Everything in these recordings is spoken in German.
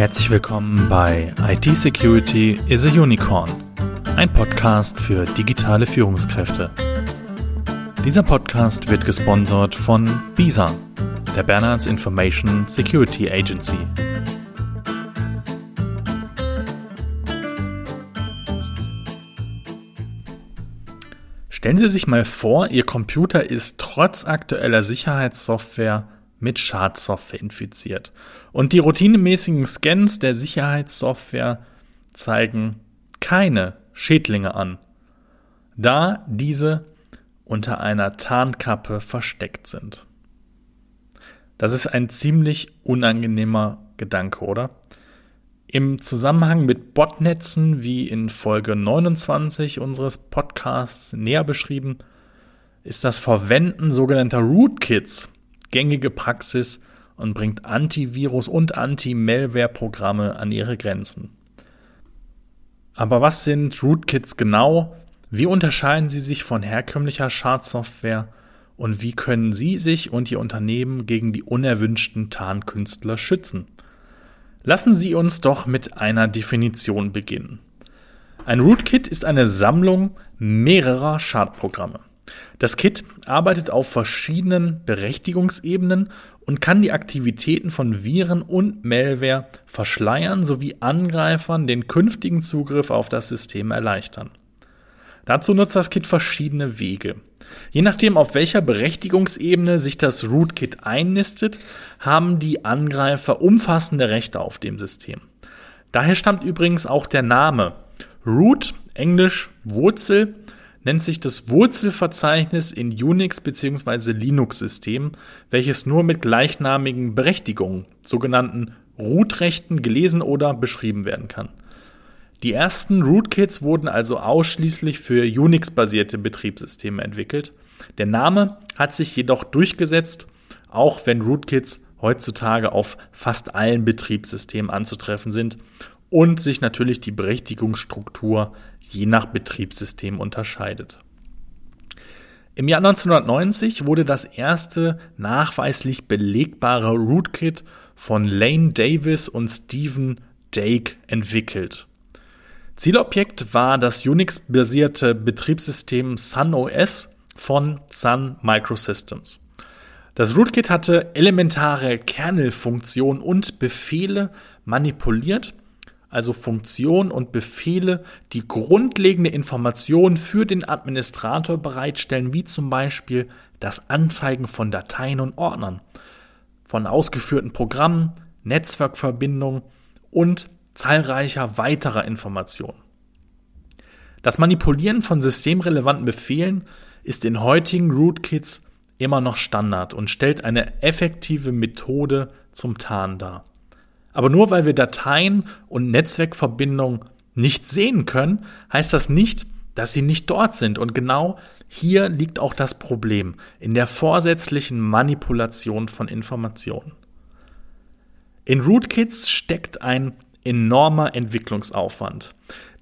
Herzlich willkommen bei IT Security is a Unicorn, ein Podcast für digitale Führungskräfte. Dieser Podcast wird gesponsert von BISA, der Bernards Information Security Agency. Stellen Sie sich mal vor, Ihr Computer ist trotz aktueller Sicherheitssoftware mit Schadsoftware infiziert. Und die routinemäßigen Scans der Sicherheitssoftware zeigen keine Schädlinge an, da diese unter einer Tarnkappe versteckt sind. Das ist ein ziemlich unangenehmer Gedanke, oder? Im Zusammenhang mit Botnetzen, wie in Folge 29 unseres Podcasts näher beschrieben, ist das Verwenden sogenannter Rootkits gängige Praxis und bringt Antivirus- und Anti-Malware-Programme an ihre Grenzen. Aber was sind Rootkits genau? Wie unterscheiden sie sich von herkömmlicher Schadsoftware? Und wie können Sie sich und Ihr Unternehmen gegen die unerwünschten Tarnkünstler schützen? Lassen Sie uns doch mit einer Definition beginnen. Ein Rootkit ist eine Sammlung mehrerer Schadprogramme. Das Kit arbeitet auf verschiedenen Berechtigungsebenen und kann die Aktivitäten von Viren und Malware verschleiern sowie Angreifern den künftigen Zugriff auf das System erleichtern. Dazu nutzt das Kit verschiedene Wege. Je nachdem, auf welcher Berechtigungsebene sich das Rootkit einnistet, haben die Angreifer umfassende Rechte auf dem System. Daher stammt übrigens auch der Name. Root, englisch Wurzel, nennt sich das Wurzelverzeichnis in Unix bzw. Linux-Systemen, welches nur mit gleichnamigen Berechtigungen, sogenannten Root-Rechten, gelesen oder beschrieben werden kann. Die ersten Rootkits wurden also ausschließlich für Unix-basierte Betriebssysteme entwickelt. Der Name hat sich jedoch durchgesetzt, auch wenn Rootkits heutzutage auf fast allen Betriebssystemen anzutreffen sind und sich natürlich die Berechtigungsstruktur je nach Betriebssystem unterscheidet. Im Jahr 1990 wurde das erste nachweislich belegbare Rootkit von Lane Davis und Stephen Dake entwickelt. Zielobjekt war das Unix-basierte Betriebssystem Sun OS von Sun Microsystems. Das Rootkit hatte elementare Kernelfunktionen und Befehle manipuliert also Funktionen und Befehle, die grundlegende Informationen für den Administrator bereitstellen, wie zum Beispiel das Anzeigen von Dateien und Ordnern, von ausgeführten Programmen, Netzwerkverbindungen und zahlreicher weiterer Informationen. Das Manipulieren von systemrelevanten Befehlen ist in heutigen Rootkits immer noch Standard und stellt eine effektive Methode zum Tarn dar. Aber nur weil wir Dateien und Netzwerkverbindungen nicht sehen können, heißt das nicht, dass sie nicht dort sind. Und genau hier liegt auch das Problem in der vorsätzlichen Manipulation von Informationen. In Rootkits steckt ein enormer Entwicklungsaufwand.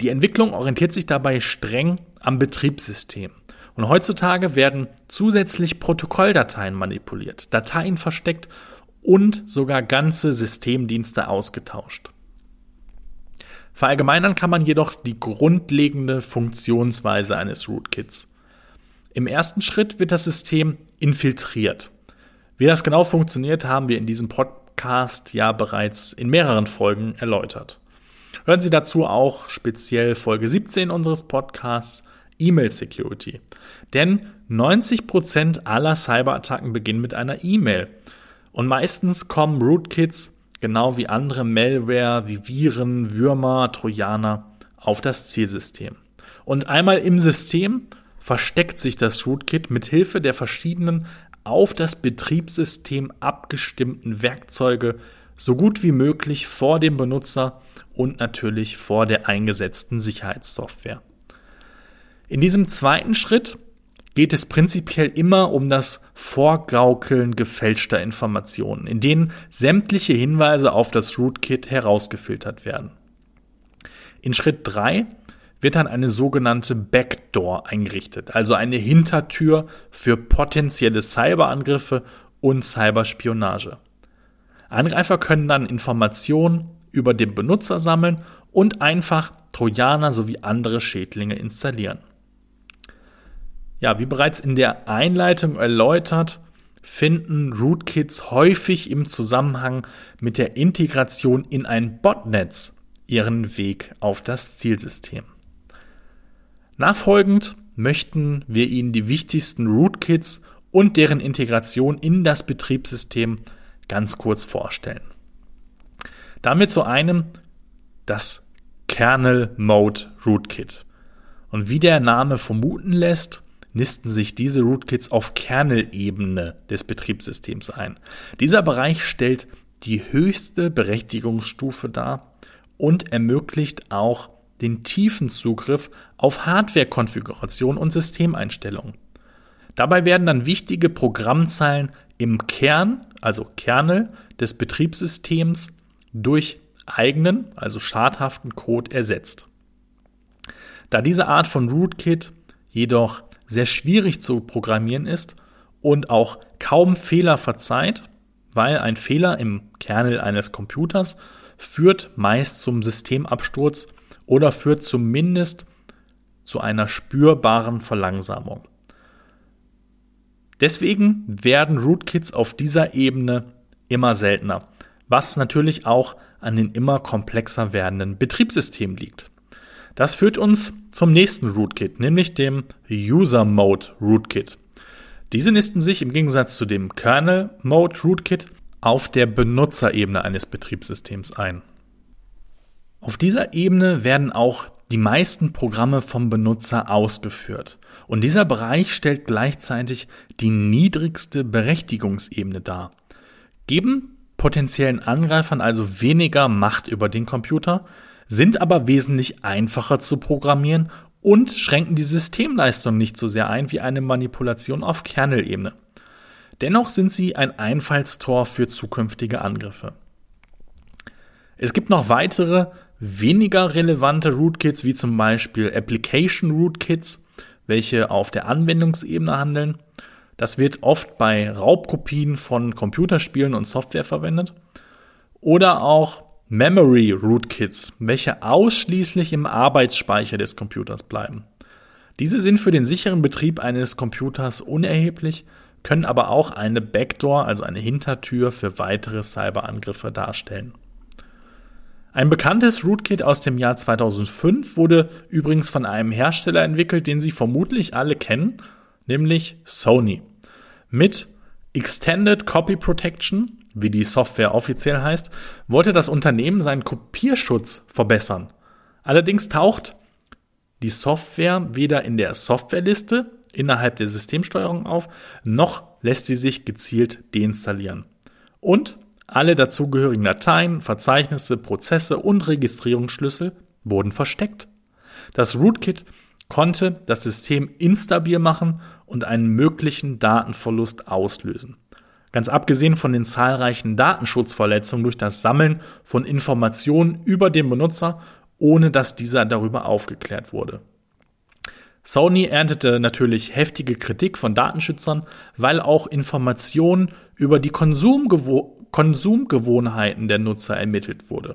Die Entwicklung orientiert sich dabei streng am Betriebssystem. Und heutzutage werden zusätzlich Protokolldateien manipuliert, Dateien versteckt und sogar ganze Systemdienste ausgetauscht. Verallgemeinern kann man jedoch die grundlegende Funktionsweise eines Rootkits. Im ersten Schritt wird das System infiltriert. Wie das genau funktioniert, haben wir in diesem Podcast ja bereits in mehreren Folgen erläutert. Hören Sie dazu auch speziell Folge 17 unseres Podcasts E-Mail Security. Denn 90% aller Cyberattacken beginnen mit einer E-Mail. Und meistens kommen Rootkits, genau wie andere Malware wie Viren, Würmer, Trojaner, auf das Zielsystem. Und einmal im System versteckt sich das Rootkit mit Hilfe der verschiedenen auf das Betriebssystem abgestimmten Werkzeuge so gut wie möglich vor dem Benutzer und natürlich vor der eingesetzten Sicherheitssoftware. In diesem zweiten Schritt geht es prinzipiell immer um das Vorgaukeln gefälschter Informationen, in denen sämtliche Hinweise auf das Rootkit herausgefiltert werden. In Schritt 3 wird dann eine sogenannte Backdoor eingerichtet, also eine Hintertür für potenzielle Cyberangriffe und Cyberspionage. Angreifer können dann Informationen über den Benutzer sammeln und einfach Trojaner sowie andere Schädlinge installieren. Ja, wie bereits in der Einleitung erläutert, finden Rootkits häufig im Zusammenhang mit der Integration in ein Botnetz ihren Weg auf das Zielsystem. Nachfolgend möchten wir Ihnen die wichtigsten Rootkits und deren Integration in das Betriebssystem ganz kurz vorstellen. Damit zu einem das Kernel Mode Rootkit. Und wie der Name vermuten lässt, nisten sich diese Rootkits auf Kernel-Ebene des Betriebssystems ein. Dieser Bereich stellt die höchste Berechtigungsstufe dar und ermöglicht auch den tiefen Zugriff auf Hardware-Konfiguration und Systemeinstellungen. Dabei werden dann wichtige Programmzeilen im Kern, also Kernel des Betriebssystems durch eigenen, also schadhaften Code ersetzt. Da diese Art von Rootkit jedoch sehr schwierig zu programmieren ist und auch kaum Fehler verzeiht, weil ein Fehler im Kernel eines Computers führt meist zum Systemabsturz oder führt zumindest zu einer spürbaren Verlangsamung. Deswegen werden Rootkits auf dieser Ebene immer seltener, was natürlich auch an den immer komplexer werdenden Betriebssystemen liegt. Das führt uns zum nächsten Rootkit, nämlich dem User Mode Rootkit. Diese nisten sich im Gegensatz zu dem Kernel Mode Rootkit auf der Benutzerebene eines Betriebssystems ein. Auf dieser Ebene werden auch die meisten Programme vom Benutzer ausgeführt. Und dieser Bereich stellt gleichzeitig die niedrigste Berechtigungsebene dar. Geben potenziellen Angreifern also weniger Macht über den Computer, sind aber wesentlich einfacher zu programmieren und schränken die Systemleistung nicht so sehr ein wie eine Manipulation auf Kernelebene. Dennoch sind sie ein Einfallstor für zukünftige Angriffe. Es gibt noch weitere, weniger relevante Rootkits, wie zum Beispiel Application Rootkits, welche auf der Anwendungsebene handeln. Das wird oft bei Raubkopien von Computerspielen und Software verwendet. Oder auch Memory Rootkits, welche ausschließlich im Arbeitsspeicher des Computers bleiben. Diese sind für den sicheren Betrieb eines Computers unerheblich, können aber auch eine Backdoor, also eine Hintertür für weitere Cyberangriffe darstellen. Ein bekanntes Rootkit aus dem Jahr 2005 wurde übrigens von einem Hersteller entwickelt, den Sie vermutlich alle kennen, nämlich Sony. Mit Extended Copy Protection wie die Software offiziell heißt, wollte das Unternehmen seinen Kopierschutz verbessern. Allerdings taucht die Software weder in der Softwareliste innerhalb der Systemsteuerung auf, noch lässt sie sich gezielt deinstallieren. Und alle dazugehörigen Dateien, Verzeichnisse, Prozesse und Registrierungsschlüssel wurden versteckt. Das Rootkit konnte das System instabil machen und einen möglichen Datenverlust auslösen. Ganz abgesehen von den zahlreichen Datenschutzverletzungen durch das Sammeln von Informationen über den Benutzer, ohne dass dieser darüber aufgeklärt wurde. Sony erntete natürlich heftige Kritik von Datenschützern, weil auch Informationen über die Konsumgewo Konsumgewohnheiten der Nutzer ermittelt wurde.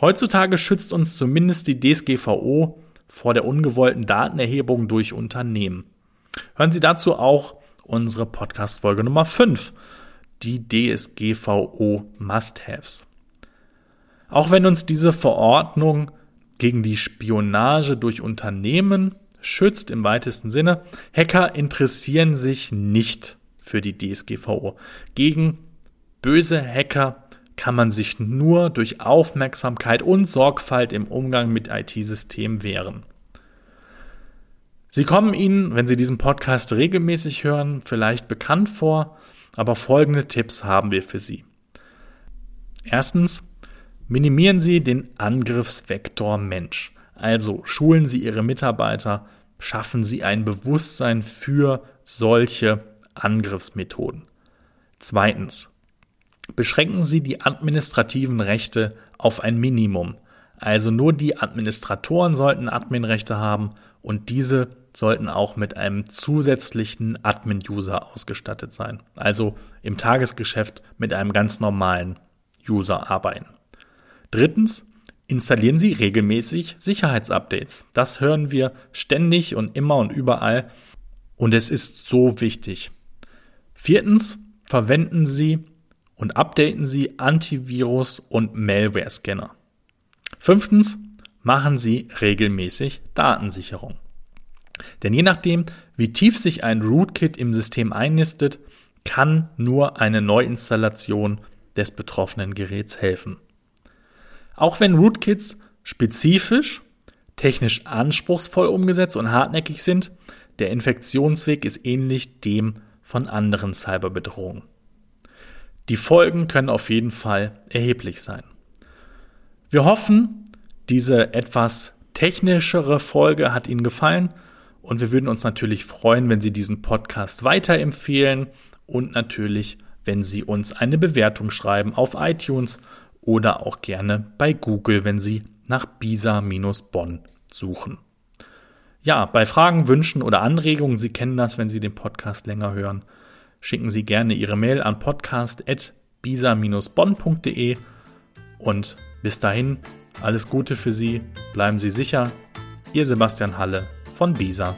Heutzutage schützt uns zumindest die DSGVO vor der ungewollten Datenerhebung durch Unternehmen. Hören Sie dazu auch unsere Podcast-Folge Nummer 5, die DSGVO Must-Haves. Auch wenn uns diese Verordnung gegen die Spionage durch Unternehmen schützt im weitesten Sinne, Hacker interessieren sich nicht für die DSGVO. Gegen böse Hacker kann man sich nur durch Aufmerksamkeit und Sorgfalt im Umgang mit IT-Systemen wehren. Sie kommen Ihnen, wenn Sie diesen Podcast regelmäßig hören, vielleicht bekannt vor, aber folgende Tipps haben wir für Sie. Erstens, minimieren Sie den Angriffsvektor Mensch. Also schulen Sie Ihre Mitarbeiter, schaffen Sie ein Bewusstsein für solche Angriffsmethoden. Zweitens, beschränken Sie die administrativen Rechte auf ein Minimum. Also nur die Administratoren sollten Adminrechte haben und diese sollten auch mit einem zusätzlichen Admin-User ausgestattet sein. Also im Tagesgeschäft mit einem ganz normalen User arbeiten. Drittens, installieren Sie regelmäßig Sicherheitsupdates. Das hören wir ständig und immer und überall und es ist so wichtig. Viertens, verwenden Sie und updaten Sie Antivirus und Malware-Scanner. Fünftens, machen Sie regelmäßig Datensicherung. Denn je nachdem, wie tief sich ein Rootkit im System einnistet, kann nur eine Neuinstallation des betroffenen Geräts helfen. Auch wenn Rootkits spezifisch, technisch anspruchsvoll umgesetzt und hartnäckig sind, der Infektionsweg ist ähnlich dem von anderen Cyberbedrohungen. Die Folgen können auf jeden Fall erheblich sein. Wir hoffen, diese etwas technischere Folge hat Ihnen gefallen und wir würden uns natürlich freuen, wenn Sie diesen Podcast weiterempfehlen und natürlich, wenn Sie uns eine Bewertung schreiben auf iTunes oder auch gerne bei Google, wenn Sie nach BISA-Bonn suchen. Ja, bei Fragen, Wünschen oder Anregungen, Sie kennen das, wenn Sie den Podcast länger hören, schicken Sie gerne Ihre Mail an podcast.bisa-bonn.de und bis dahin alles Gute für Sie, bleiben Sie sicher. Ihr Sebastian Halle von BISA.